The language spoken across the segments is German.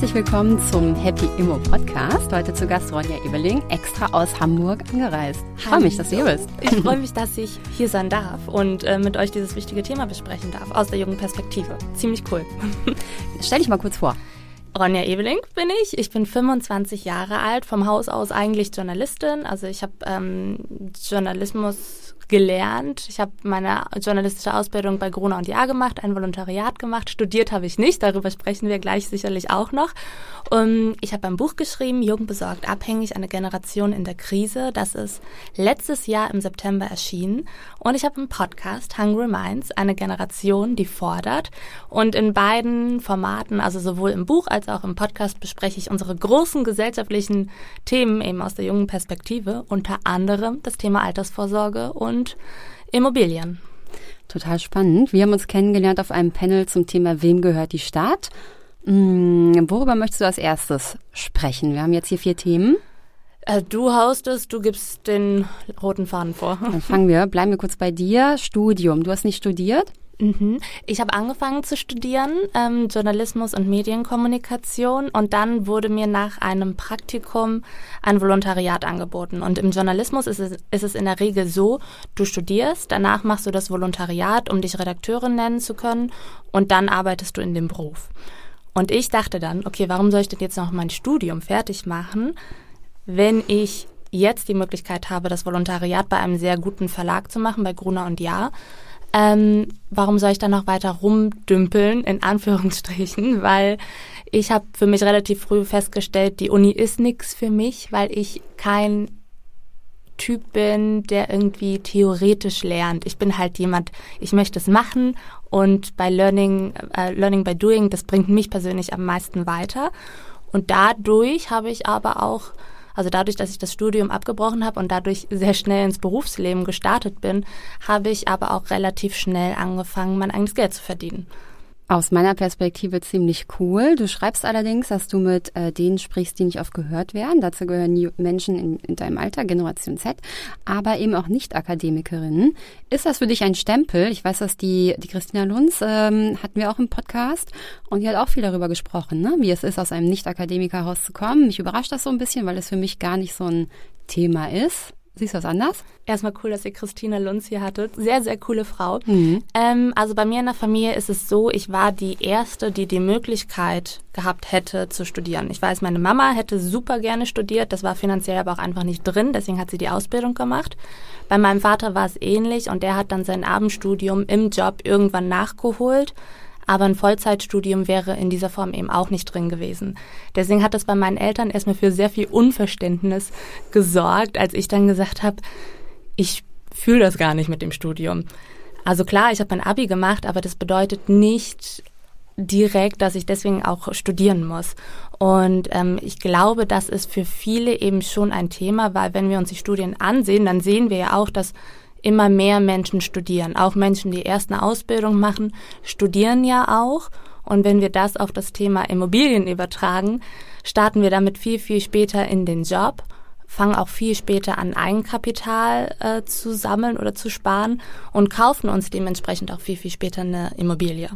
herzlich willkommen zum Happy Immo Podcast. Heute zu Gast Ronja Ebeling, extra aus Hamburg angereist. Ich freue mich, dass du hier bist. Ich freue mich, dass ich hier sein darf und äh, mit euch dieses wichtige Thema besprechen darf, aus der jungen Perspektive. Ziemlich cool. Stell dich mal kurz vor. Ronja Ebeling bin ich. Ich bin 25 Jahre alt, vom Haus aus eigentlich Journalistin. Also ich habe ähm, Journalismus gelernt. Ich habe meine journalistische Ausbildung bei Gruner und Jahr gemacht, ein Volontariat gemacht. Studiert habe ich nicht, darüber sprechen wir gleich sicherlich auch noch. Um, ähm, ich habe ein Buch geschrieben, Jung besorgt abhängig, eine Generation in der Krise. Das ist letztes Jahr im September erschienen. Und ich habe einen Podcast, Hungry Minds, eine Generation, die fordert. Und in beiden Formaten, also sowohl im Buch als auch im Podcast, bespreche ich unsere großen gesellschaftlichen Themen eben aus der jungen Perspektive, unter anderem das Thema Altersvorsorge und und Immobilien. Total spannend. Wir haben uns kennengelernt auf einem Panel zum Thema Wem gehört die Stadt? Hm, worüber möchtest du als erstes sprechen? Wir haben jetzt hier vier Themen. Äh, du haust es, du gibst den roten Faden vor. Dann fangen wir. Bleiben wir kurz bei dir. Studium. Du hast nicht studiert? Mhm. Ich habe angefangen zu studieren, ähm, Journalismus und Medienkommunikation und dann wurde mir nach einem Praktikum ein Volontariat angeboten. Und im Journalismus ist es, ist es in der Regel so, du studierst, danach machst du das Volontariat, um dich Redakteurin nennen zu können und dann arbeitest du in dem Beruf. Und ich dachte dann, okay, warum soll ich denn jetzt noch mein Studium fertig machen, wenn ich jetzt die Möglichkeit habe, das Volontariat bei einem sehr guten Verlag zu machen, bei Gruner und Jahr ähm, warum soll ich dann noch weiter rumdümpeln, in Anführungsstrichen, weil ich habe für mich relativ früh festgestellt, die Uni ist nix für mich, weil ich kein Typ bin, der irgendwie theoretisch lernt. Ich bin halt jemand, ich möchte es machen und bei Learning, äh, Learning by Doing, das bringt mich persönlich am meisten weiter. Und dadurch habe ich aber auch also dadurch, dass ich das Studium abgebrochen habe und dadurch sehr schnell ins Berufsleben gestartet bin, habe ich aber auch relativ schnell angefangen, mein eigenes Geld zu verdienen. Aus meiner Perspektive ziemlich cool. Du schreibst allerdings, dass du mit äh, denen sprichst, die nicht oft gehört werden. Dazu gehören Menschen in, in deinem Alter, Generation Z, aber eben auch Nicht-Akademikerinnen. Ist das für dich ein Stempel? Ich weiß, dass die, die Christina Lunz ähm, hatten wir auch im Podcast und die hat auch viel darüber gesprochen, ne? wie es ist, aus einem Nicht-Akademiker rauszukommen. Mich überrascht das so ein bisschen, weil es für mich gar nicht so ein Thema ist. Siehst du das anders? Erstmal cool, dass ihr Christina Lunz hier hattet. Sehr, sehr coole Frau. Mhm. Ähm, also bei mir in der Familie ist es so, ich war die Erste, die die Möglichkeit gehabt hätte zu studieren. Ich weiß, meine Mama hätte super gerne studiert, das war finanziell aber auch einfach nicht drin, deswegen hat sie die Ausbildung gemacht. Bei meinem Vater war es ähnlich und der hat dann sein Abendstudium im Job irgendwann nachgeholt aber ein Vollzeitstudium wäre in dieser Form eben auch nicht drin gewesen. Deswegen hat das bei meinen Eltern erstmal für sehr viel Unverständnis gesorgt, als ich dann gesagt habe, ich fühle das gar nicht mit dem Studium. Also klar, ich habe mein Abi gemacht, aber das bedeutet nicht direkt, dass ich deswegen auch studieren muss. Und ähm, ich glaube, das ist für viele eben schon ein Thema, weil wenn wir uns die Studien ansehen, dann sehen wir ja auch, dass immer mehr Menschen studieren. Auch Menschen, die erst eine Ausbildung machen, studieren ja auch. Und wenn wir das auf das Thema Immobilien übertragen, starten wir damit viel, viel später in den Job, fangen auch viel später an, Eigenkapital äh, zu sammeln oder zu sparen und kaufen uns dementsprechend auch viel, viel später eine Immobilie.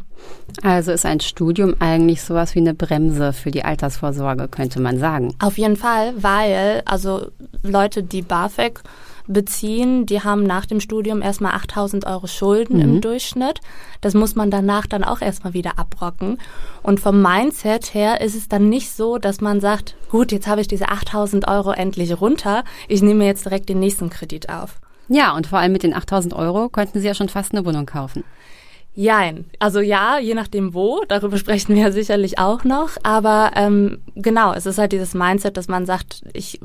Also ist ein Studium eigentlich sowas wie eine Bremse für die Altersvorsorge, könnte man sagen. Auf jeden Fall, weil also Leute, die BAföG beziehen, die haben nach dem Studium erstmal 8000 Euro Schulden mhm. im Durchschnitt. Das muss man danach dann auch erstmal wieder abrocken. Und vom Mindset her ist es dann nicht so, dass man sagt, gut, jetzt habe ich diese 8000 Euro endlich runter, ich nehme jetzt direkt den nächsten Kredit auf. Ja, und vor allem mit den 8000 Euro könnten Sie ja schon fast eine Wohnung kaufen. Jein. Also ja, je nachdem wo, darüber sprechen wir ja sicherlich auch noch. Aber ähm, genau, es ist halt dieses Mindset, dass man sagt, ich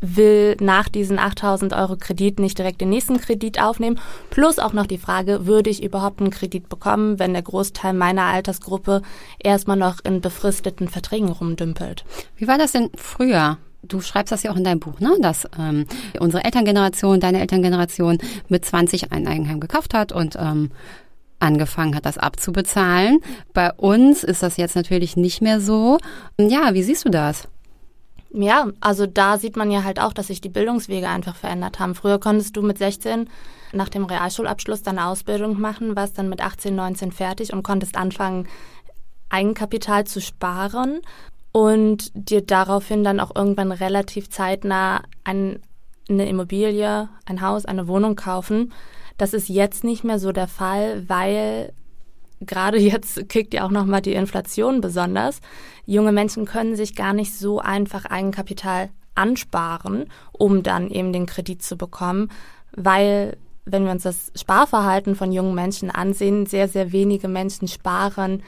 will nach diesen 8000 Euro Kredit nicht direkt den nächsten Kredit aufnehmen. Plus auch noch die Frage, würde ich überhaupt einen Kredit bekommen, wenn der Großteil meiner Altersgruppe erstmal noch in befristeten Verträgen rumdümpelt. Wie war das denn früher? Du schreibst das ja auch in deinem Buch, ne? dass ähm, unsere Elterngeneration, deine Elterngeneration mit 20 ein Eigenheim gekauft hat und ähm, angefangen hat, das abzubezahlen. Bei uns ist das jetzt natürlich nicht mehr so. Ja, wie siehst du das? Ja, also da sieht man ja halt auch, dass sich die Bildungswege einfach verändert haben. Früher konntest du mit 16 nach dem Realschulabschluss deine Ausbildung machen, warst dann mit 18, 19 fertig und konntest anfangen, Eigenkapital zu sparen und dir daraufhin dann auch irgendwann relativ zeitnah ein, eine Immobilie, ein Haus, eine Wohnung kaufen. Das ist jetzt nicht mehr so der Fall, weil gerade jetzt kickt ja auch nochmal die Inflation besonders. Junge Menschen können sich gar nicht so einfach Eigenkapital ansparen, um dann eben den Kredit zu bekommen, weil wenn wir uns das Sparverhalten von jungen Menschen ansehen, sehr, sehr wenige Menschen sparen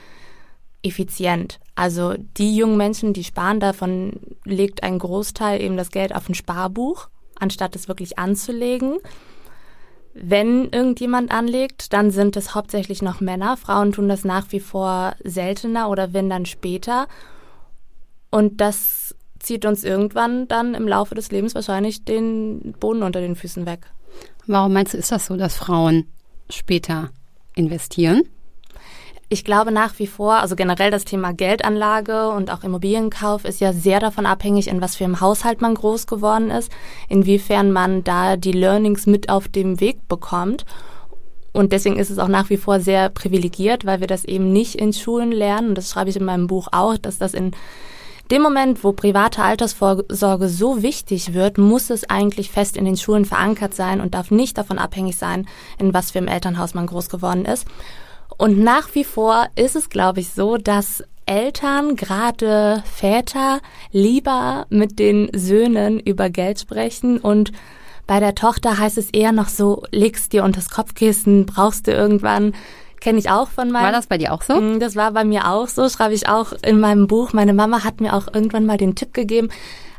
effizient. Also die jungen Menschen, die sparen, davon legt ein Großteil eben das Geld auf ein Sparbuch, anstatt es wirklich anzulegen. Wenn irgendjemand anlegt, dann sind es hauptsächlich noch Männer. Frauen tun das nach wie vor seltener oder wenn dann später. Und das zieht uns irgendwann dann im Laufe des Lebens wahrscheinlich den Boden unter den Füßen weg. Warum meinst du, ist das so, dass Frauen später investieren? Ich glaube nach wie vor, also generell das Thema Geldanlage und auch Immobilienkauf ist ja sehr davon abhängig, in was für einem Haushalt man groß geworden ist, inwiefern man da die Learnings mit auf dem Weg bekommt. Und deswegen ist es auch nach wie vor sehr privilegiert, weil wir das eben nicht in Schulen lernen. Und das schreibe ich in meinem Buch auch, dass das in dem Moment, wo private Altersvorsorge so wichtig wird, muss es eigentlich fest in den Schulen verankert sein und darf nicht davon abhängig sein, in was für einem Elternhaus man groß geworden ist. Und nach wie vor ist es, glaube ich, so, dass Eltern, gerade Väter, lieber mit den Söhnen über Geld sprechen und bei der Tochter heißt es eher noch so, legst dir unters Kopfkissen, brauchst du irgendwann kenne ich auch von meinem. War das bei dir auch so? Mm, das war bei mir auch so, schreibe ich auch in meinem Buch. Meine Mama hat mir auch irgendwann mal den Tipp gegeben,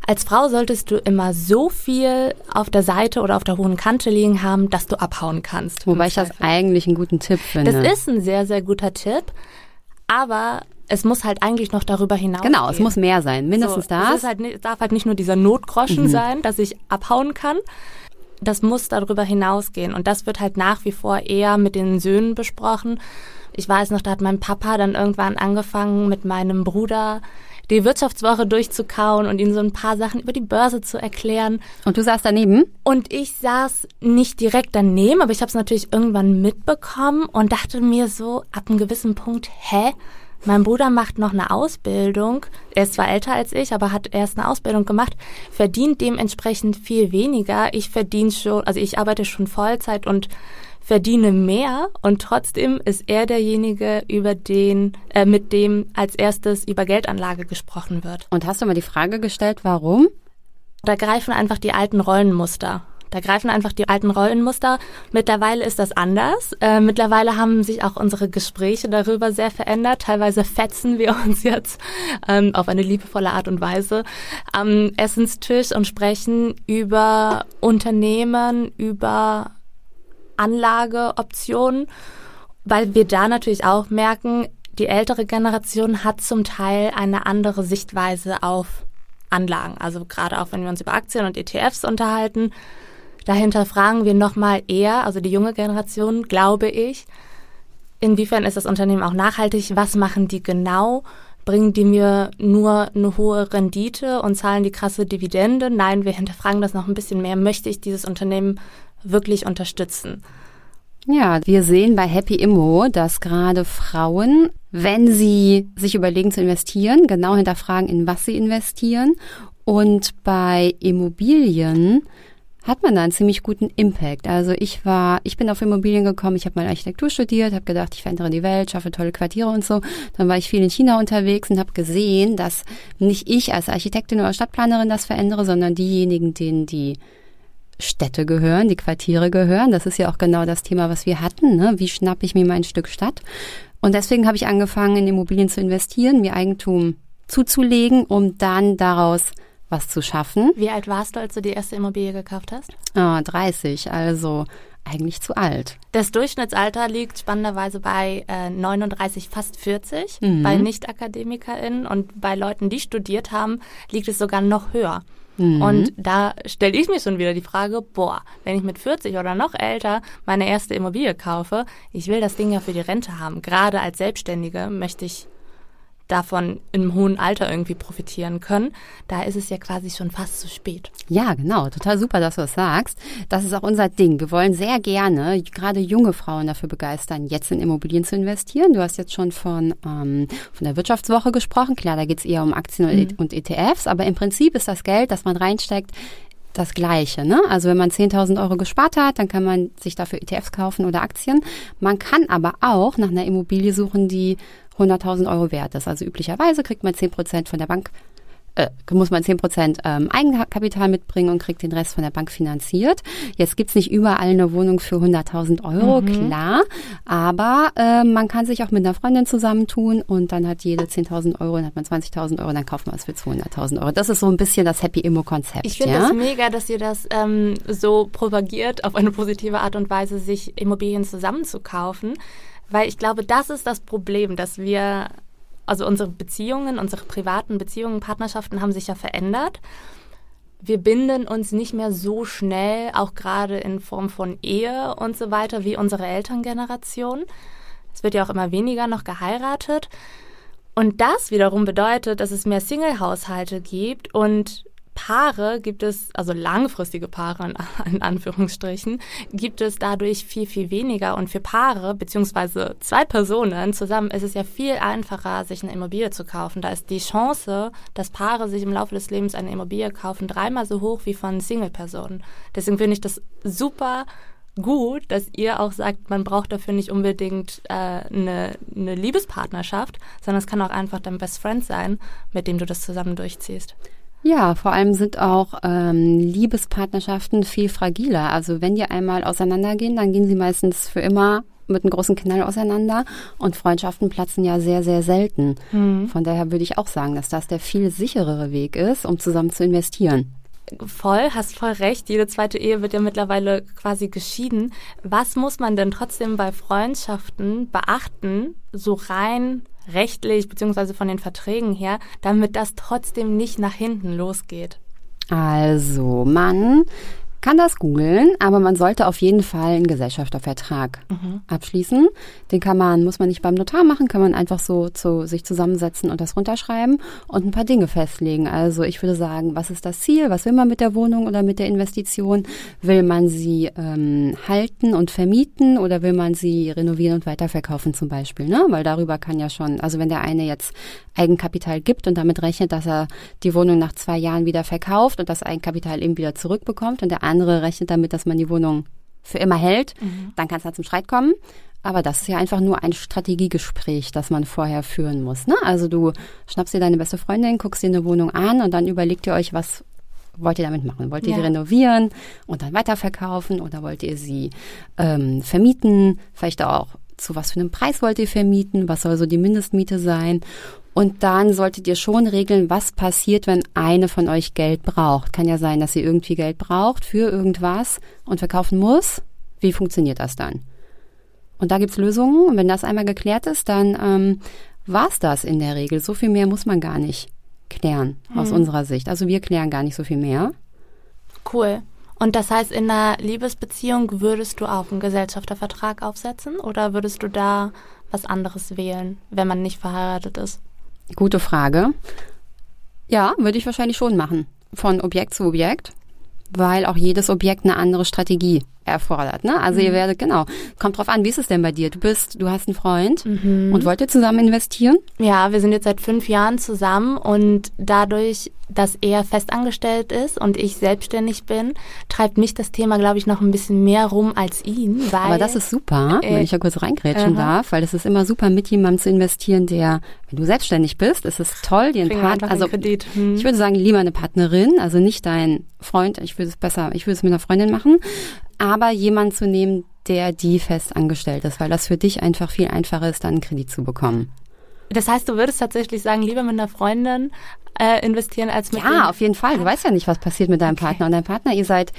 als Frau solltest du immer so viel auf der Seite oder auf der hohen Kante liegen haben, dass du abhauen kannst. Wobei ich das eigentlich einen guten Tipp finde. Das ist ein sehr, sehr guter Tipp. Aber es muss halt eigentlich noch darüber hinaus. Genau, gehen. es muss mehr sein, mindestens so, das. Es, halt, darf halt nicht nur dieser Notgroschen mhm. sein, dass ich abhauen kann. Das muss darüber hinausgehen. Und das wird halt nach wie vor eher mit den Söhnen besprochen. Ich weiß noch, da hat mein Papa dann irgendwann angefangen, mit meinem Bruder die Wirtschaftswoche durchzukauen und ihnen so ein paar Sachen über die Börse zu erklären. Und du saßt daneben? Und ich saß nicht direkt daneben, aber ich habe es natürlich irgendwann mitbekommen und dachte mir so ab einem gewissen Punkt, hä? Mein Bruder macht noch eine Ausbildung. Er ist zwar älter als ich, aber hat erst eine Ausbildung gemacht, verdient dementsprechend viel weniger. Ich verdiene schon, also ich arbeite schon Vollzeit und verdiene mehr und trotzdem ist er derjenige, über den, äh, mit dem als erstes über Geldanlage gesprochen wird. Und hast du mal die Frage gestellt, warum? Da greifen einfach die alten Rollenmuster. Da greifen einfach die alten Rollenmuster. Mittlerweile ist das anders. Äh, mittlerweile haben sich auch unsere Gespräche darüber sehr verändert. Teilweise fetzen wir uns jetzt ähm, auf eine liebevolle Art und Weise am Essenstisch und sprechen über Unternehmen, über Anlageoptionen, weil wir da natürlich auch merken, die ältere Generation hat zum Teil eine andere Sichtweise auf Anlagen. Also gerade auch wenn wir uns über Aktien und ETFs unterhalten, dahinter fragen wir nochmal eher, also die junge Generation, glaube ich, inwiefern ist das Unternehmen auch nachhaltig, was machen die genau, bringen die mir nur eine hohe Rendite und zahlen die krasse Dividende? Nein, wir hinterfragen das noch ein bisschen mehr. Möchte ich dieses Unternehmen wirklich unterstützen. Ja, wir sehen bei Happy Immo, dass gerade Frauen, wenn sie sich überlegen zu investieren, genau hinterfragen, in was sie investieren. Und bei Immobilien hat man da einen ziemlich guten Impact. Also ich war, ich bin auf Immobilien gekommen, ich habe mal Architektur studiert, habe gedacht, ich verändere die Welt, schaffe tolle Quartiere und so. Dann war ich viel in China unterwegs und habe gesehen, dass nicht ich als Architektin oder Stadtplanerin das verändere, sondern diejenigen, denen die Städte gehören, die Quartiere gehören. Das ist ja auch genau das Thema, was wir hatten. Ne? Wie schnappe ich mir mein Stück Stadt? Und deswegen habe ich angefangen, in Immobilien zu investieren, mir Eigentum zuzulegen, um dann daraus was zu schaffen. Wie alt warst du, als du die erste Immobilie gekauft hast? Ah, 30, also eigentlich zu alt. Das Durchschnittsalter liegt spannenderweise bei äh, 39, fast 40 mhm. bei Nicht-AkademikerInnen und bei Leuten, die studiert haben, liegt es sogar noch höher. Mhm. Und da stelle ich mir schon wieder die Frage, boah, wenn ich mit 40 oder noch älter meine erste Immobilie kaufe, ich will das Ding ja für die Rente haben. Gerade als Selbstständige möchte ich davon im hohen Alter irgendwie profitieren können. Da ist es ja quasi schon fast zu spät. Ja, genau. Total super, dass du das sagst. Das ist auch unser Ding. Wir wollen sehr gerne gerade junge Frauen dafür begeistern, jetzt in Immobilien zu investieren. Du hast jetzt schon von, ähm, von der Wirtschaftswoche gesprochen. Klar, da geht es eher um Aktien mhm. und ETFs, aber im Prinzip ist das Geld, das man reinsteckt, das Gleiche. Ne? Also wenn man 10.000 Euro gespart hat, dann kann man sich dafür ETFs kaufen oder Aktien. Man kann aber auch nach einer Immobilie suchen, die 100.000 Euro wert ist. Also üblicherweise kriegt man 10 Prozent von der Bank äh, muss man 10 Prozent ähm, Eigenkapital mitbringen und kriegt den Rest von der Bank finanziert. Jetzt gibt's nicht überall eine Wohnung für 100.000 Euro, mhm. klar, aber äh, man kann sich auch mit einer Freundin zusammentun und dann hat jede 10.000 Euro, dann hat man 20.000 Euro, dann kauft man es für 200.000 Euro. Das ist so ein bisschen das Happy Immo-Konzept. Ich finde ja? das mega, dass ihr das ähm, so propagiert, auf eine positive Art und Weise, sich Immobilien zusammenzukaufen. Weil ich glaube, das ist das Problem, dass wir also unsere Beziehungen, unsere privaten Beziehungen, Partnerschaften haben sich ja verändert. Wir binden uns nicht mehr so schnell, auch gerade in Form von Ehe und so weiter, wie unsere Elterngeneration. Es wird ja auch immer weniger noch geheiratet. Und das wiederum bedeutet, dass es mehr Single-Haushalte gibt und Paare gibt es, also langfristige Paare in, in, Anführungsstrichen, gibt es dadurch viel, viel weniger. Und für Paare, beziehungsweise zwei Personen zusammen, ist es ja viel einfacher, sich eine Immobilie zu kaufen. Da ist die Chance, dass Paare sich im Laufe des Lebens eine Immobilie kaufen, dreimal so hoch wie von Single-Personen. Deswegen finde ich das super gut, dass ihr auch sagt, man braucht dafür nicht unbedingt äh, eine, eine Liebespartnerschaft, sondern es kann auch einfach dein Best Friend sein, mit dem du das zusammen durchziehst. Ja, vor allem sind auch ähm, Liebespartnerschaften viel fragiler. Also wenn die einmal auseinandergehen, dann gehen sie meistens für immer mit einem großen Knall auseinander und Freundschaften platzen ja sehr, sehr selten. Mhm. Von daher würde ich auch sagen, dass das der viel sicherere Weg ist, um zusammen zu investieren. Voll, hast voll recht. Jede zweite Ehe wird ja mittlerweile quasi geschieden. Was muss man denn trotzdem bei Freundschaften beachten, so rein rechtlich beziehungsweise von den Verträgen her, damit das trotzdem nicht nach hinten losgeht? Also, man kann das googeln, aber man sollte auf jeden Fall einen Gesellschaftervertrag mhm. abschließen. Den kann man, muss man nicht beim Notar machen, kann man einfach so zu sich zusammensetzen und das runterschreiben und ein paar Dinge festlegen. Also ich würde sagen, was ist das Ziel? Was will man mit der Wohnung oder mit der Investition? Will man sie ähm, halten und vermieten oder will man sie renovieren und weiterverkaufen zum Beispiel? Ne? Weil darüber kann ja schon, also wenn der eine jetzt Eigenkapital gibt und damit rechnet, dass er die Wohnung nach zwei Jahren wieder verkauft und das Eigenkapital eben wieder zurückbekommt und der andere rechnet damit, dass man die Wohnung für immer hält, mhm. dann kann es da zum Streit kommen. Aber das ist ja einfach nur ein Strategiegespräch, das man vorher führen muss. Ne? Also du schnappst dir deine beste Freundin, guckst dir eine Wohnung an und dann überlegt ihr euch, was wollt ihr damit machen? Wollt ihr ja. die renovieren und dann weiterverkaufen oder wollt ihr sie ähm, vermieten? Vielleicht auch zu was für einem Preis wollt ihr vermieten? Was soll so die Mindestmiete sein? Und dann solltet ihr schon regeln, was passiert, wenn eine von euch Geld braucht. Kann ja sein, dass sie irgendwie Geld braucht für irgendwas und verkaufen muss. Wie funktioniert das dann? Und da gibt's Lösungen. Und wenn das einmal geklärt ist, dann ähm, war's das in der Regel. So viel mehr muss man gar nicht klären aus mhm. unserer Sicht. Also wir klären gar nicht so viel mehr. Cool. Und das heißt, in einer Liebesbeziehung würdest du auch einen Gesellschaftervertrag aufsetzen oder würdest du da was anderes wählen, wenn man nicht verheiratet ist? Gute Frage. Ja, würde ich wahrscheinlich schon machen. Von Objekt zu Objekt, weil auch jedes Objekt eine andere Strategie erfordert. Ne? Also mhm. ihr werdet, genau, kommt drauf an, wie ist es denn bei dir? Du bist, du hast einen Freund mhm. und wollt ihr zusammen investieren? Ja, wir sind jetzt seit fünf Jahren zusammen und dadurch, dass er festangestellt ist und ich selbstständig bin, treibt mich das Thema, glaube ich, noch ein bisschen mehr rum als ihn. Weil, Aber das ist super, äh, wenn ich ja kurz reingrätschen uh -huh. darf, weil es ist immer super, mit jemandem zu investieren, der, wenn du selbstständig bist, ist es toll, dir einen Partner, also hm. ich würde sagen, lieber eine Partnerin, also nicht dein Freund, ich würde es besser, ich würde es mit einer Freundin machen, aber jemand zu nehmen, der die fest angestellt ist, weil das für dich einfach viel einfacher ist, dann einen Kredit zu bekommen. Das heißt, du würdest tatsächlich sagen, lieber mit einer Freundin äh, investieren als mit Ja, auf jeden Fall. Du weißt ja nicht, was passiert mit deinem okay. Partner. Und dein Partner, ihr seid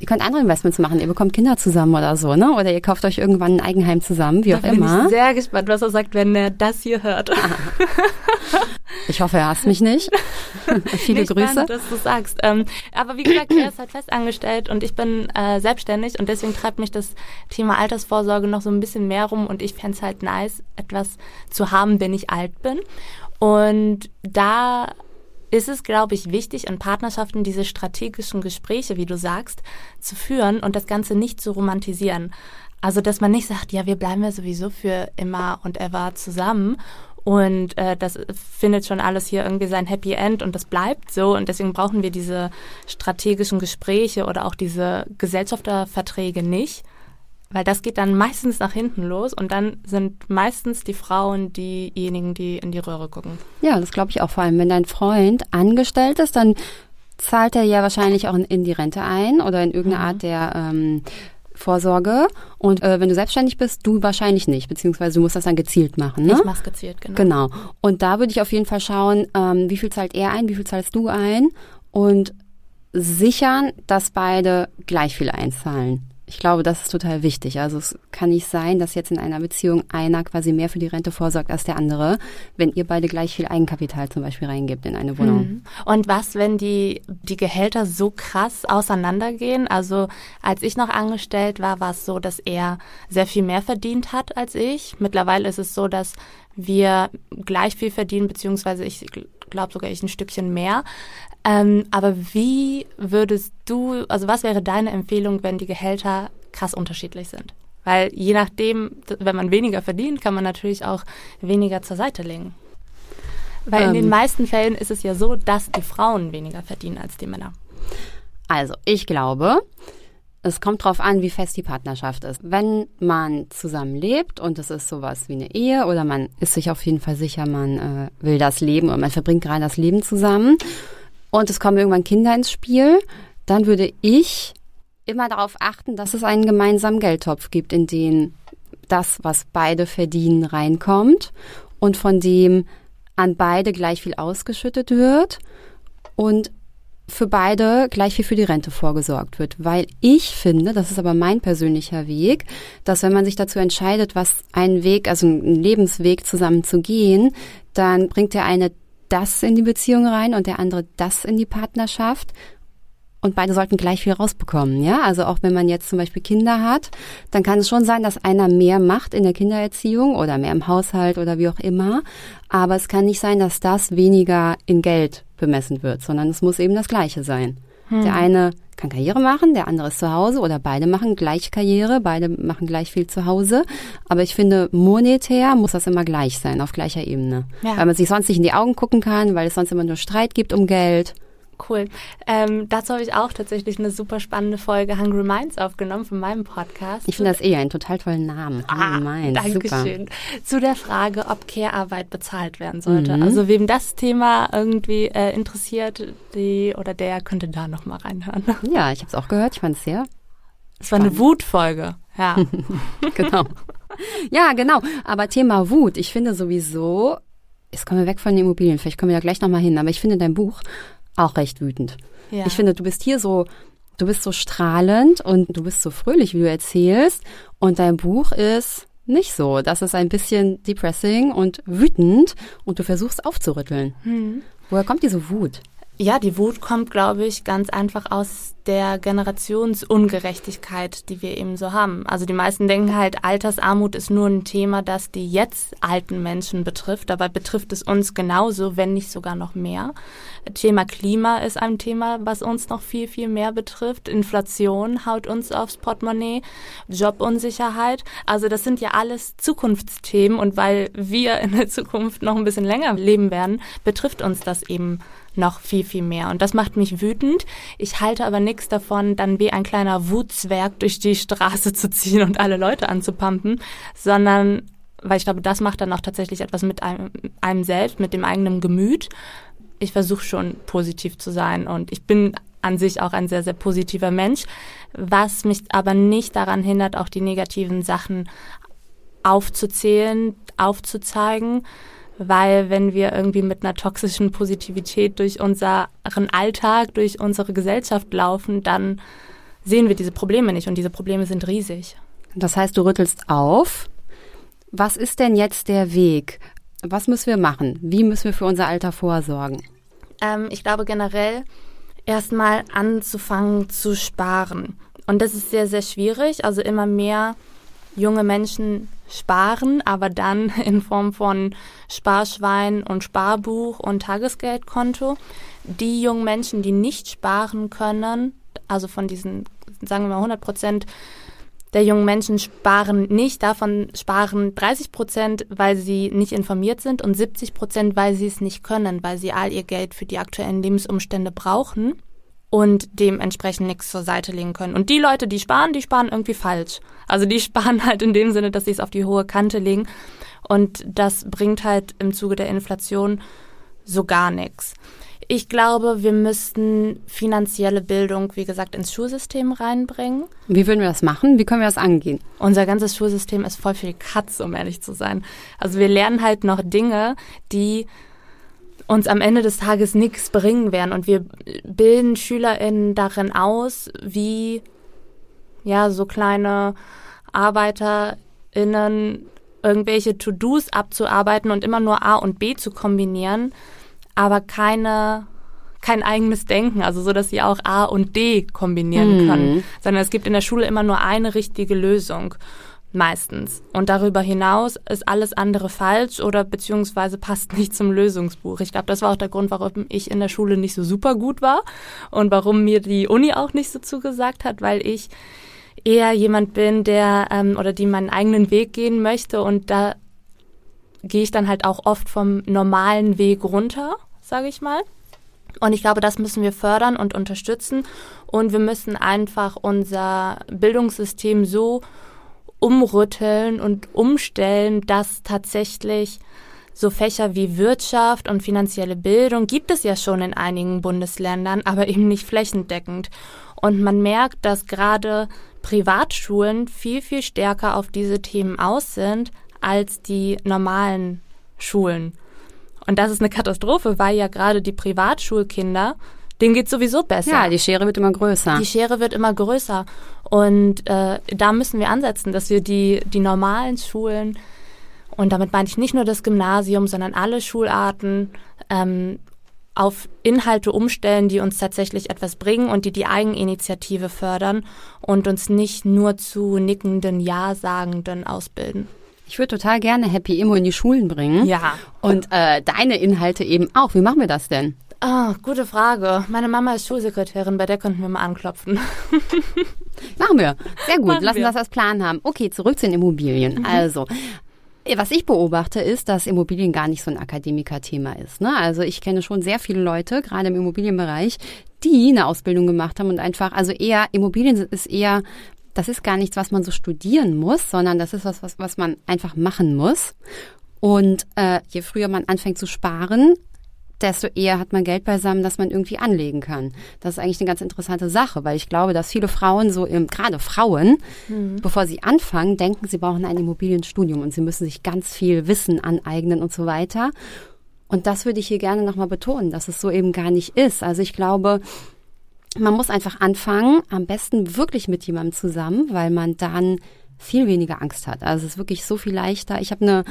Ihr könnt andere Investments machen. Ihr bekommt Kinder zusammen oder so, ne? Oder ihr kauft euch irgendwann ein Eigenheim zusammen, wie da auch bin immer. Ich bin sehr gespannt, was er sagt, wenn er das hier hört. Ich hoffe, er hasst mich nicht. Viele nicht Grüße. Spannend, dass du sagst. Ähm, aber wie gesagt, er ist halt festangestellt und ich bin äh, selbstständig und deswegen treibt mich das Thema Altersvorsorge noch so ein bisschen mehr rum und ich fände es halt nice, etwas zu haben, wenn ich alt bin. Und da ist es, glaube ich, wichtig, in Partnerschaften diese strategischen Gespräche, wie du sagst, zu führen und das Ganze nicht zu romantisieren. Also, dass man nicht sagt, ja, wir bleiben ja sowieso für immer und ever zusammen und äh, das findet schon alles hier irgendwie sein Happy End und das bleibt so und deswegen brauchen wir diese strategischen Gespräche oder auch diese Gesellschafterverträge nicht, weil das geht dann meistens nach hinten los und dann sind meistens die Frauen diejenigen, die in die Röhre gucken. Ja, das glaube ich auch vor allem, wenn dein Freund angestellt ist, dann zahlt er ja wahrscheinlich auch in die Rente ein oder in irgendeine mhm. Art der ähm, Vorsorge. Und äh, wenn du selbstständig bist, du wahrscheinlich nicht, beziehungsweise du musst das dann gezielt machen. Ne? Ich mach's gezielt, genau. Genau. Und da würde ich auf jeden Fall schauen, ähm, wie viel zahlt er ein, wie viel zahlst du ein und sichern, dass beide gleich viel einzahlen. Ich glaube, das ist total wichtig. Also es kann nicht sein, dass jetzt in einer Beziehung einer quasi mehr für die Rente vorsorgt als der andere, wenn ihr beide gleich viel Eigenkapital zum Beispiel reingibt in eine Wohnung. Mhm. Und was, wenn die, die Gehälter so krass auseinandergehen? Also als ich noch angestellt war, war es so, dass er sehr viel mehr verdient hat als ich. Mittlerweile ist es so, dass wir gleich viel verdienen, beziehungsweise ich glaube sogar ich ein Stückchen mehr. Ähm, aber wie würdest du, also was wäre deine Empfehlung, wenn die Gehälter krass unterschiedlich sind? Weil je nachdem, wenn man weniger verdient, kann man natürlich auch weniger zur Seite legen. Weil ähm, in den ähm. meisten Fällen ist es ja so, dass die Frauen weniger verdienen als die Männer. Also, ich glaube, es kommt darauf an, wie fest die Partnerschaft ist. Wenn man zusammenlebt und es ist sowas wie eine Ehe oder man ist sich auf jeden Fall sicher, man äh, will das Leben und man verbringt gerade das Leben zusammen und es kommen irgendwann Kinder ins Spiel, dann würde ich immer darauf achten, dass es einen gemeinsamen Geldtopf gibt, in den das, was beide verdienen, reinkommt und von dem an beide gleich viel ausgeschüttet wird und für beide gleich viel für die Rente vorgesorgt wird. Weil ich finde, das ist aber mein persönlicher Weg, dass wenn man sich dazu entscheidet, was einen Weg, also einen Lebensweg zusammen zu gehen, dann bringt der eine das in die Beziehung rein und der andere das in die Partnerschaft. Und beide sollten gleich viel rausbekommen, ja. Also auch wenn man jetzt zum Beispiel Kinder hat, dann kann es schon sein, dass einer mehr macht in der Kindererziehung oder mehr im Haushalt oder wie auch immer. Aber es kann nicht sein, dass das weniger in Geld bemessen wird, sondern es muss eben das Gleiche sein. Hm. Der eine kann Karriere machen, der andere ist zu Hause oder beide machen gleich Karriere, beide machen gleich viel zu Hause. Aber ich finde, monetär muss das immer gleich sein, auf gleicher Ebene. Ja. Weil man sich sonst nicht in die Augen gucken kann, weil es sonst immer nur Streit gibt um Geld. Cool. Ähm, dazu habe ich auch tatsächlich eine super spannende Folge Hungry Minds aufgenommen von meinem Podcast. Ich finde das eh einen total tollen Namen. Ah, Hungry Minds. Dankeschön. Super. Zu der Frage, ob Care-Arbeit bezahlt werden sollte. Mhm. Also wem das Thema irgendwie äh, interessiert, die oder der könnte da nochmal reinhören. Ja, ich habe es auch gehört. Ich fand es sehr. Es war eine Wutfolge. Ja. genau. Ja, genau. Aber Thema Wut. Ich finde sowieso, jetzt kommen wir weg von den Immobilien. Vielleicht kommen wir da gleich nochmal hin. Aber ich finde dein Buch auch recht wütend. Ja. Ich finde, du bist hier so, du bist so strahlend und du bist so fröhlich, wie du erzählst. Und dein Buch ist nicht so. Das ist ein bisschen depressing und wütend und du versuchst aufzurütteln. Hm. Woher kommt diese Wut? Ja, die Wut kommt, glaube ich, ganz einfach aus der Generationsungerechtigkeit, die wir eben so haben. Also die meisten denken halt, Altersarmut ist nur ein Thema, das die jetzt alten Menschen betrifft. Dabei betrifft es uns genauso, wenn nicht sogar noch mehr. Thema Klima ist ein Thema, was uns noch viel, viel mehr betrifft. Inflation haut uns aufs Portemonnaie, Jobunsicherheit. Also das sind ja alles Zukunftsthemen und weil wir in der Zukunft noch ein bisschen länger leben werden, betrifft uns das eben noch viel, viel mehr. Und das macht mich wütend. Ich halte aber nichts davon, dann wie ein kleiner Wutzwerg durch die Straße zu ziehen und alle Leute anzupumpen, sondern weil ich glaube, das macht dann auch tatsächlich etwas mit einem, einem selbst, mit dem eigenen Gemüt. Ich versuche schon positiv zu sein und ich bin an sich auch ein sehr, sehr positiver Mensch, was mich aber nicht daran hindert, auch die negativen Sachen aufzuzählen, aufzuzeigen weil wenn wir irgendwie mit einer toxischen Positivität durch unseren Alltag, durch unsere Gesellschaft laufen, dann sehen wir diese Probleme nicht und diese Probleme sind riesig. Das heißt, du rüttelst auf. Was ist denn jetzt der Weg? Was müssen wir machen? Wie müssen wir für unser Alter vorsorgen? Ähm, ich glaube generell erstmal anzufangen zu sparen. Und das ist sehr, sehr schwierig. Also immer mehr junge Menschen sparen, aber dann in Form von Sparschwein und Sparbuch und Tagesgeldkonto. Die jungen Menschen, die nicht sparen können, also von diesen, sagen wir mal 100 Prozent der jungen Menschen sparen nicht, davon sparen 30 Prozent, weil sie nicht informiert sind und 70 Prozent, weil sie es nicht können, weil sie all ihr Geld für die aktuellen Lebensumstände brauchen und dementsprechend nichts zur Seite legen können. Und die Leute, die sparen, die sparen irgendwie falsch. Also die sparen halt in dem Sinne, dass sie es auf die hohe Kante legen. Und das bringt halt im Zuge der Inflation so gar nichts. Ich glaube, wir müssten finanzielle Bildung, wie gesagt, ins Schulsystem reinbringen. Wie würden wir das machen? Wie können wir das angehen? Unser ganzes Schulsystem ist voll viel Katz, um ehrlich zu sein. Also wir lernen halt noch Dinge, die uns am Ende des Tages nichts bringen werden. Und wir bilden SchülerInnen darin aus, wie ja, so kleine ArbeiterInnen irgendwelche To-Dos abzuarbeiten und immer nur A und B zu kombinieren aber keine kein eigenes Denken, also so, dass sie auch A und D kombinieren mhm. können, sondern es gibt in der Schule immer nur eine richtige Lösung meistens. Und darüber hinaus ist alles andere falsch oder beziehungsweise passt nicht zum Lösungsbuch. Ich glaube, das war auch der Grund, warum ich in der Schule nicht so super gut war und warum mir die Uni auch nicht so zugesagt hat, weil ich eher jemand bin, der ähm, oder die meinen eigenen Weg gehen möchte und da gehe ich dann halt auch oft vom normalen Weg runter, sage ich mal. Und ich glaube, das müssen wir fördern und unterstützen. Und wir müssen einfach unser Bildungssystem so umrütteln und umstellen, dass tatsächlich so Fächer wie Wirtschaft und finanzielle Bildung gibt es ja schon in einigen Bundesländern, aber eben nicht flächendeckend. Und man merkt, dass gerade Privatschulen viel, viel stärker auf diese Themen aus sind als die normalen Schulen. Und das ist eine Katastrophe, weil ja gerade die Privatschulkinder, denen geht sowieso besser. Ja, die Schere wird immer größer. Die Schere wird immer größer. Und äh, da müssen wir ansetzen, dass wir die, die normalen Schulen, und damit meine ich nicht nur das Gymnasium, sondern alle Schularten, ähm, auf Inhalte umstellen, die uns tatsächlich etwas bringen und die die Eigeninitiative fördern und uns nicht nur zu nickenden Ja-Sagenden ausbilden. Ich würde total gerne Happy Immo in die Schulen bringen. Ja. Und äh, deine Inhalte eben auch. Wie machen wir das denn? Ah, gute Frage. Meine Mama ist Schulsekretärin, bei der könnten wir mal anklopfen. Machen wir. Sehr gut. Machen Lassen wir das als Plan haben. Okay, zurück zu den Immobilien. Mhm. Also, was ich beobachte, ist, dass Immobilien gar nicht so ein Akademikerthema ist. Ne? Also ich kenne schon sehr viele Leute, gerade im Immobilienbereich, die eine Ausbildung gemacht haben und einfach, also eher, Immobilien ist eher das ist gar nichts, was man so studieren muss, sondern das ist was, was, was man einfach machen muss. Und äh, je früher man anfängt zu sparen, desto eher hat man Geld beisammen, dass man irgendwie anlegen kann. Das ist eigentlich eine ganz interessante Sache, weil ich glaube, dass viele Frauen so im, gerade Frauen, mhm. bevor sie anfangen, denken, sie brauchen ein Immobilienstudium und sie müssen sich ganz viel Wissen aneignen und so weiter. Und das würde ich hier gerne nochmal betonen, dass es so eben gar nicht ist. Also ich glaube, man muss einfach anfangen, am besten wirklich mit jemandem zusammen, weil man dann viel weniger Angst hat. Also es ist wirklich so viel leichter. Ich habe eine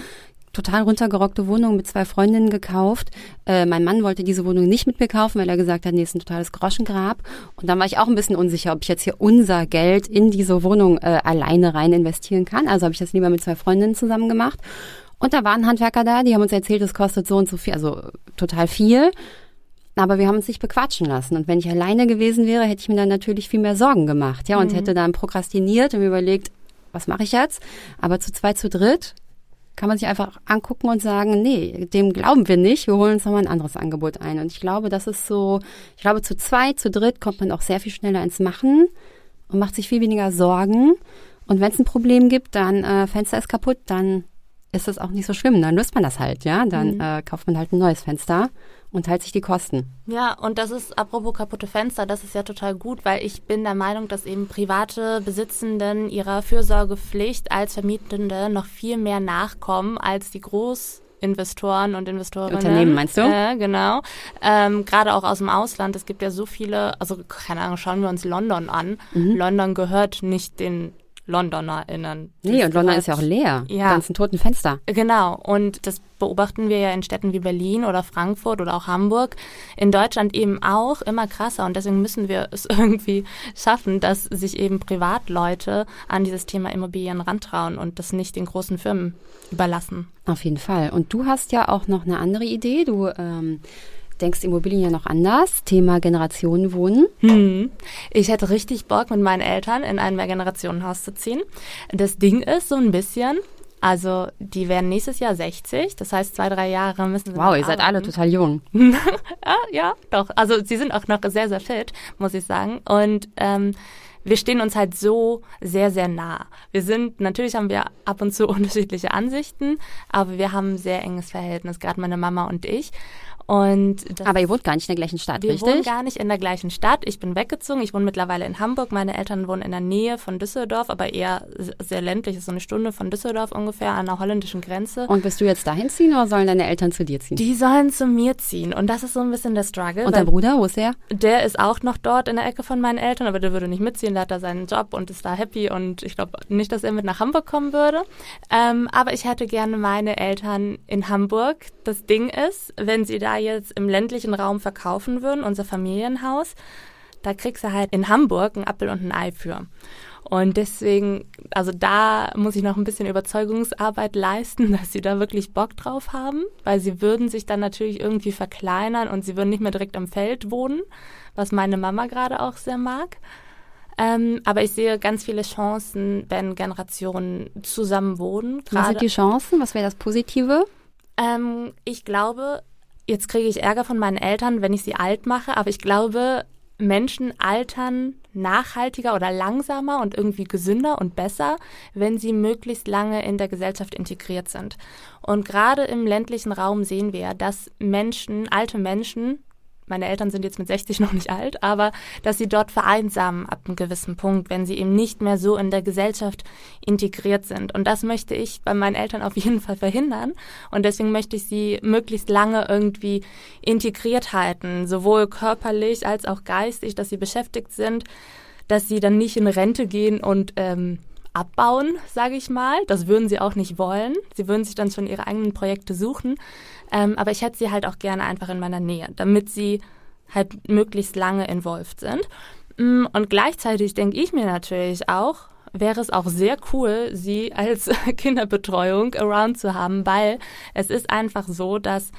total runtergerockte Wohnung mit zwei Freundinnen gekauft. Äh, mein Mann wollte diese Wohnung nicht mit mir kaufen, weil er gesagt hat, nee, ist ein totales Groschengrab. Und dann war ich auch ein bisschen unsicher, ob ich jetzt hier unser Geld in diese Wohnung äh, alleine rein investieren kann. Also habe ich das lieber mit zwei Freundinnen zusammen gemacht. Und da waren Handwerker da, die haben uns erzählt, es kostet so und so viel, also total viel. Aber wir haben uns nicht bequatschen lassen. Und wenn ich alleine gewesen wäre, hätte ich mir dann natürlich viel mehr Sorgen gemacht, ja, und mhm. hätte dann prokrastiniert und mir überlegt, was mache ich jetzt? Aber zu zweit, zu dritt kann man sich einfach angucken und sagen, nee, dem glauben wir nicht, wir holen uns nochmal ein anderes Angebot ein. Und ich glaube, das ist so, ich glaube, zu zweit, zu dritt kommt man auch sehr viel schneller ins Machen und macht sich viel weniger Sorgen. Und wenn es ein Problem gibt, dann äh, Fenster ist kaputt, dann ist das auch nicht so schlimm. Dann löst man das halt, ja. Dann mhm. äh, kauft man halt ein neues Fenster und teilt sich die Kosten. Ja, und das ist, apropos kaputte Fenster, das ist ja total gut, weil ich bin der Meinung, dass eben private Besitzenden ihrer Fürsorgepflicht als Vermietende noch viel mehr nachkommen als die Großinvestoren und Investorinnen. Unternehmen meinst du? Äh, genau. Ähm, Gerade auch aus dem Ausland. Es gibt ja so viele, also keine Ahnung, schauen wir uns London an. Mhm. London gehört nicht den LondonerInnen. Nee, und London ist ja auch leer. Ja. Ganzen toten Fenster. Genau. Und das beobachten wir ja in Städten wie Berlin oder Frankfurt oder auch Hamburg. In Deutschland eben auch immer krasser. Und deswegen müssen wir es irgendwie schaffen, dass sich eben Privatleute an dieses Thema Immobilien rantrauen und das nicht den großen Firmen überlassen. Auf jeden Fall. Und du hast ja auch noch eine andere Idee. Du ähm, denkst Immobilien ja noch anders. Thema Generationenwohnen. Hm. Ich hätte richtig Bock, mit meinen Eltern in ein Mehrgenerationenhaus zu ziehen. Das Ding ist so ein bisschen, also die werden nächstes Jahr 60, das heißt zwei, drei Jahre müssen sie. Wow, ihr seid alle total jung. ja, ja, doch. Also sie sind auch noch sehr, sehr fit, muss ich sagen. Und ähm, wir stehen uns halt so sehr, sehr nah. Wir sind, natürlich haben wir ab und zu unterschiedliche Ansichten, aber wir haben ein sehr enges Verhältnis, gerade meine Mama und ich. Und Aber ihr wohnt gar nicht in der gleichen Stadt, wir richtig? Wir wohnen gar nicht in der gleichen Stadt. Ich bin weggezogen. Ich wohne mittlerweile in Hamburg. Meine Eltern wohnen in der Nähe von Düsseldorf, aber eher sehr ländlich. ist so eine Stunde von Düsseldorf ungefähr an der holländischen Grenze. Und wirst du jetzt dahin ziehen oder sollen deine Eltern zu dir ziehen? Die sollen zu mir ziehen. Und das ist so ein bisschen der Struggle. Und dein Bruder, wo ist er? Der ist auch noch dort in der Ecke von meinen Eltern, aber der würde nicht mitziehen. Der hat da seinen Job und ist da happy. Und ich glaube nicht, dass er mit nach Hamburg kommen würde. Ähm, aber ich hätte gerne meine Eltern in Hamburg. Das Ding ist, wenn sie da jetzt im ländlichen Raum verkaufen würden, unser Familienhaus, da kriegst du halt in Hamburg ein Appel und ein Ei für. Und deswegen, also da muss ich noch ein bisschen Überzeugungsarbeit leisten, dass sie da wirklich Bock drauf haben, weil sie würden sich dann natürlich irgendwie verkleinern und sie würden nicht mehr direkt am Feld wohnen, was meine Mama gerade auch sehr mag. Ähm, aber ich sehe ganz viele Chancen, wenn Generationen zusammen wohnen. Was sind die Chancen? Was wäre das Positive? Ähm, ich glaube, jetzt kriege ich Ärger von meinen Eltern, wenn ich sie alt mache, aber ich glaube, Menschen altern nachhaltiger oder langsamer und irgendwie gesünder und besser, wenn sie möglichst lange in der Gesellschaft integriert sind. Und gerade im ländlichen Raum sehen wir, dass Menschen, alte Menschen, meine Eltern sind jetzt mit 60 noch nicht alt, aber dass sie dort vereinsamen ab einem gewissen Punkt, wenn sie eben nicht mehr so in der Gesellschaft integriert sind. Und das möchte ich bei meinen Eltern auf jeden Fall verhindern. Und deswegen möchte ich sie möglichst lange irgendwie integriert halten, sowohl körperlich als auch geistig, dass sie beschäftigt sind, dass sie dann nicht in Rente gehen und ähm, abbauen, sage ich mal. Das würden sie auch nicht wollen. Sie würden sich dann schon ihre eigenen Projekte suchen. Ähm, aber ich hätte sie halt auch gerne einfach in meiner Nähe, damit sie halt möglichst lange involviert sind. Mm, und gleichzeitig denke ich mir natürlich auch, wäre es auch sehr cool, sie als Kinderbetreuung around zu haben, weil es ist einfach so, dass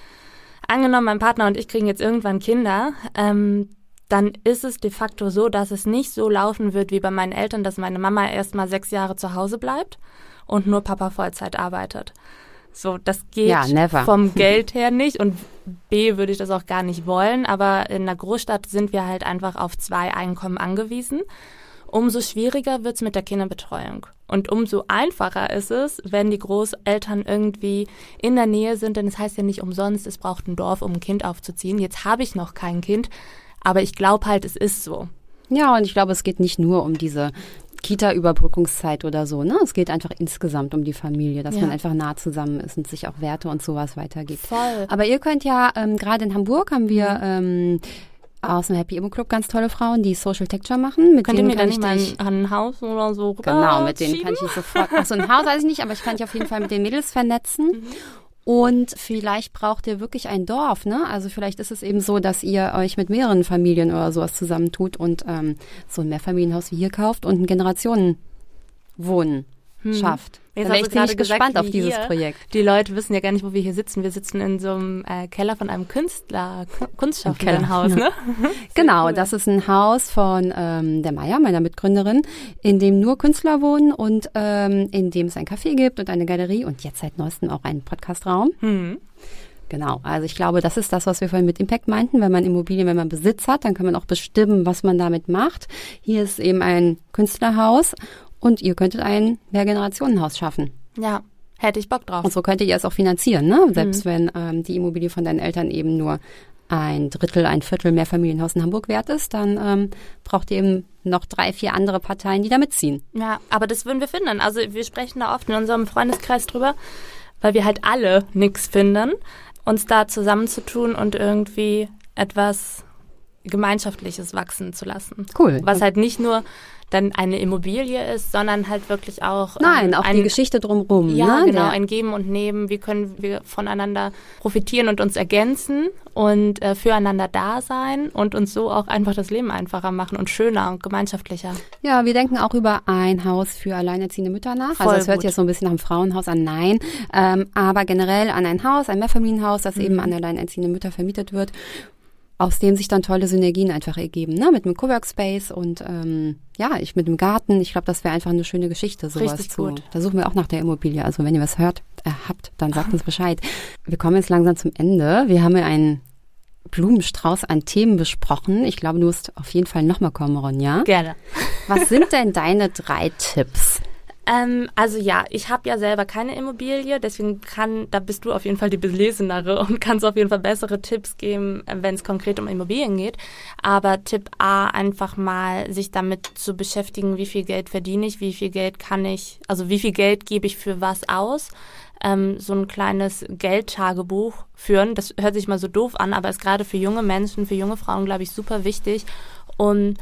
angenommen, mein Partner und ich kriegen jetzt irgendwann Kinder, ähm, dann ist es de facto so, dass es nicht so laufen wird wie bei meinen Eltern, dass meine Mama erst mal sechs Jahre zu Hause bleibt und nur Papa Vollzeit arbeitet. So, das geht ja, vom Geld her nicht und B würde ich das auch gar nicht wollen, aber in einer Großstadt sind wir halt einfach auf zwei Einkommen angewiesen. Umso schwieriger wird's mit der Kinderbetreuung. Und umso einfacher ist es, wenn die Großeltern irgendwie in der Nähe sind, denn es heißt ja nicht umsonst, es braucht ein Dorf, um ein Kind aufzuziehen. Jetzt habe ich noch kein Kind, aber ich glaube halt, es ist so. Ja, und ich glaube, es geht nicht nur um diese Kita-Überbrückungszeit oder so. Ne? Es geht einfach insgesamt um die Familie, dass ja. man einfach nah zusammen ist und sich auch Werte und sowas weitergibt. Voll. Aber ihr könnt ja, ähm, gerade in Hamburg haben wir ähm, aus dem Happy Immo Club ganz tolle Frauen, die Social Texture machen. Mit Könnt ihr mir dann nicht mal ein Haus oder so Genau, mit denen kann ich sofort. Achso, ein Haus weiß ich nicht, aber ich kann dich auf jeden Fall mit den Mädels vernetzen. Mhm. Und vielleicht braucht ihr wirklich ein Dorf, ne? Also vielleicht ist es eben so, dass ihr euch mit mehreren Familien oder sowas zusammentut und ähm, so ein Mehrfamilienhaus wie hier kauft und ein Generationenwohnen hm. schafft. Jetzt bin ich ziemlich gespannt auf dieses Projekt. Die Leute wissen ja gar nicht, wo wir hier sitzen. Wir sitzen in so einem äh, Keller von einem Künstler, Kunstschaffenden Haus, ja. ne? genau, das ist ein Haus von ähm, der Maya, meiner Mitgründerin, in dem nur Künstler wohnen und ähm, in dem es ein Café gibt und eine Galerie und jetzt seit neuestem auch einen Podcastraum. Hm. Genau, also ich glaube, das ist das, was wir vorhin mit Impact meinten. Wenn man Immobilien, wenn man Besitz hat, dann kann man auch bestimmen, was man damit macht. Hier ist eben ein Künstlerhaus und ihr könntet ein Mehrgenerationenhaus schaffen. Ja, hätte ich Bock drauf. Und so könntet ihr es auch finanzieren, ne? Selbst mhm. wenn ähm, die Immobilie von deinen Eltern eben nur ein Drittel, ein Viertel Mehrfamilienhaus in Hamburg wert ist, dann ähm, braucht ihr eben noch drei, vier andere Parteien, die da mitziehen. Ja, aber das würden wir finden. Also wir sprechen da oft in unserem Freundeskreis drüber, weil wir halt alle nichts finden, uns da zusammenzutun und irgendwie etwas Gemeinschaftliches wachsen zu lassen. Cool. Was halt nicht nur dann eine Immobilie ist, sondern halt wirklich auch. Nein, ähm, auch ein, die Geschichte drumherum. Ja, ne? genau, ein Geben und Nehmen. Wie können wir voneinander profitieren und uns ergänzen und äh, füreinander da sein und uns so auch einfach das Leben einfacher machen und schöner und gemeinschaftlicher. Ja, wir denken auch über ein Haus für alleinerziehende Mütter nach. Voll also es hört sich jetzt so ein bisschen nach einem Frauenhaus an, nein. Ähm, aber generell an ein Haus, ein Mehrfamilienhaus, das mhm. eben an alleinerziehende Mütter vermietet wird aus dem sich dann tolle Synergien einfach ergeben, ne? Mit einem Coworkspace und ähm, ja, ich mit dem Garten. Ich glaube, das wäre einfach eine schöne Geschichte, sowas Richtig zu. Gut. Da suchen wir auch nach der Immobilie. Also wenn ihr was hört, äh, habt, dann sagt uns Bescheid. Wir kommen jetzt langsam zum Ende. Wir haben ja einen Blumenstrauß an Themen besprochen. Ich glaube, du musst auf jeden Fall nochmal kommen, Ronja. Gerne. Was sind denn deine drei Tipps? Ähm, also ja, ich habe ja selber keine Immobilie, deswegen kann, da bist du auf jeden Fall die Belesenere und kannst auf jeden Fall bessere Tipps geben, äh, wenn es konkret um Immobilien geht. Aber Tipp A, einfach mal sich damit zu beschäftigen, wie viel Geld verdiene ich, wie viel Geld kann ich, also wie viel Geld gebe ich für was aus. Ähm, so ein kleines Geldtagebuch führen. Das hört sich mal so doof an, aber ist gerade für junge Menschen, für junge Frauen, glaube ich, super wichtig, um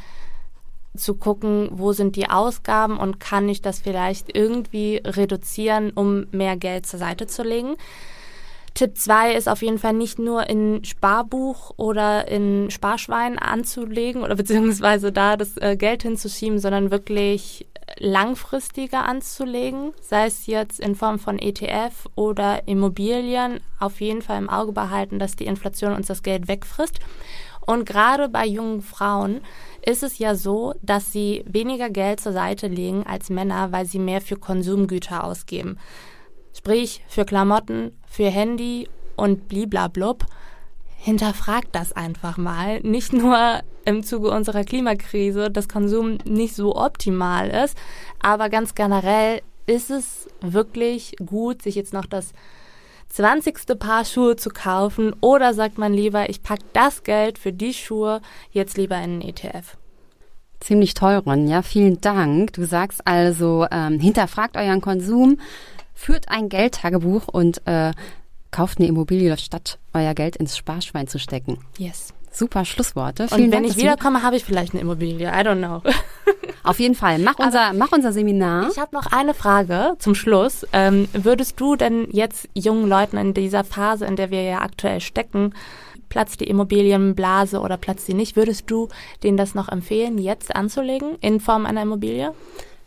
zu gucken, wo sind die Ausgaben und kann ich das vielleicht irgendwie reduzieren, um mehr Geld zur Seite zu legen. Tipp 2 ist auf jeden Fall nicht nur in Sparbuch oder in Sparschwein anzulegen oder beziehungsweise da das äh, Geld hinzuschieben, sondern wirklich langfristiger anzulegen, sei es jetzt in Form von ETF oder Immobilien, auf jeden Fall im Auge behalten, dass die Inflation uns das Geld wegfrisst. Und gerade bei jungen Frauen ist es ja so, dass sie weniger Geld zur Seite legen als Männer, weil sie mehr für Konsumgüter ausgeben. Sprich, für Klamotten, für Handy und bliblablub. Hinterfragt das einfach mal. Nicht nur im Zuge unserer Klimakrise, dass Konsum nicht so optimal ist, aber ganz generell ist es wirklich gut, sich jetzt noch das 20. Paar Schuhe zu kaufen oder sagt man lieber, ich packe das Geld für die Schuhe jetzt lieber in einen ETF? Ziemlich Ron. Ja, vielen Dank. Du sagst also, ähm, hinterfragt euren Konsum, führt ein Geldtagebuch und äh, kauft eine Immobilie, statt euer Geld ins Sparschwein zu stecken. Yes. Super Schlussworte. Vielen und wenn Dank, ich wiederkomme, habe ich vielleicht eine Immobilie. I don't know. Auf jeden Fall. Mach unser, mach unser Seminar. Ich habe noch eine Frage zum Schluss. Ähm, würdest du denn jetzt jungen Leuten in dieser Phase, in der wir ja aktuell stecken, platzt die Immobilienblase oder platzt sie nicht, würdest du denen das noch empfehlen, jetzt anzulegen in Form einer Immobilie?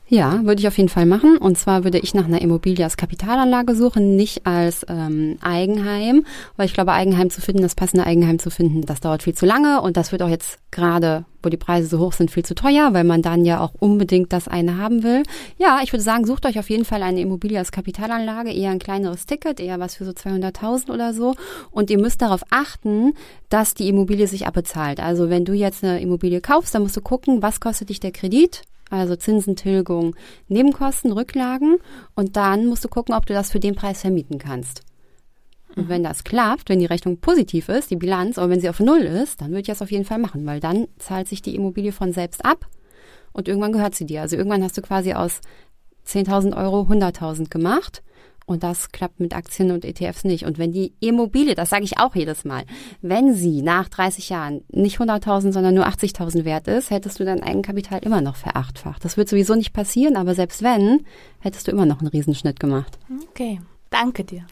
Ja, würde ich auf jeden Fall machen. Und zwar würde ich nach einer Immobilie als Kapitalanlage suchen, nicht als ähm, Eigenheim, weil ich glaube, Eigenheim zu finden, das passende Eigenheim zu finden, das dauert viel zu lange und das wird auch jetzt gerade, wo die Preise so hoch sind, viel zu teuer, weil man dann ja auch unbedingt das eine haben will. Ja, ich würde sagen, sucht euch auf jeden Fall eine Immobilie als Kapitalanlage, eher ein kleineres Ticket, eher was für so 200.000 oder so. Und ihr müsst darauf achten, dass die Immobilie sich abbezahlt. Also wenn du jetzt eine Immobilie kaufst, dann musst du gucken, was kostet dich der Kredit also Zinsentilgung, Nebenkosten, Rücklagen und dann musst du gucken, ob du das für den Preis vermieten kannst. Und wenn das klappt, wenn die Rechnung positiv ist, die Bilanz, aber wenn sie auf Null ist, dann würde ich das auf jeden Fall machen, weil dann zahlt sich die Immobilie von selbst ab und irgendwann gehört sie dir. Also irgendwann hast du quasi aus 10.000 Euro 100.000 gemacht und das klappt mit Aktien und ETFs nicht. Und wenn die Immobilie, das sage ich auch jedes Mal, wenn sie nach 30 Jahren nicht 100.000, sondern nur 80.000 wert ist, hättest du dein Eigenkapital immer noch verachtfacht. Das wird sowieso nicht passieren, aber selbst wenn, hättest du immer noch einen Riesenschnitt gemacht. Okay, danke dir.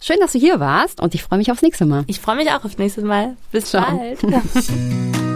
Schön, dass du hier warst und ich freue mich aufs nächste Mal. Ich freue mich auch aufs nächste Mal. Bis Ciao. bald.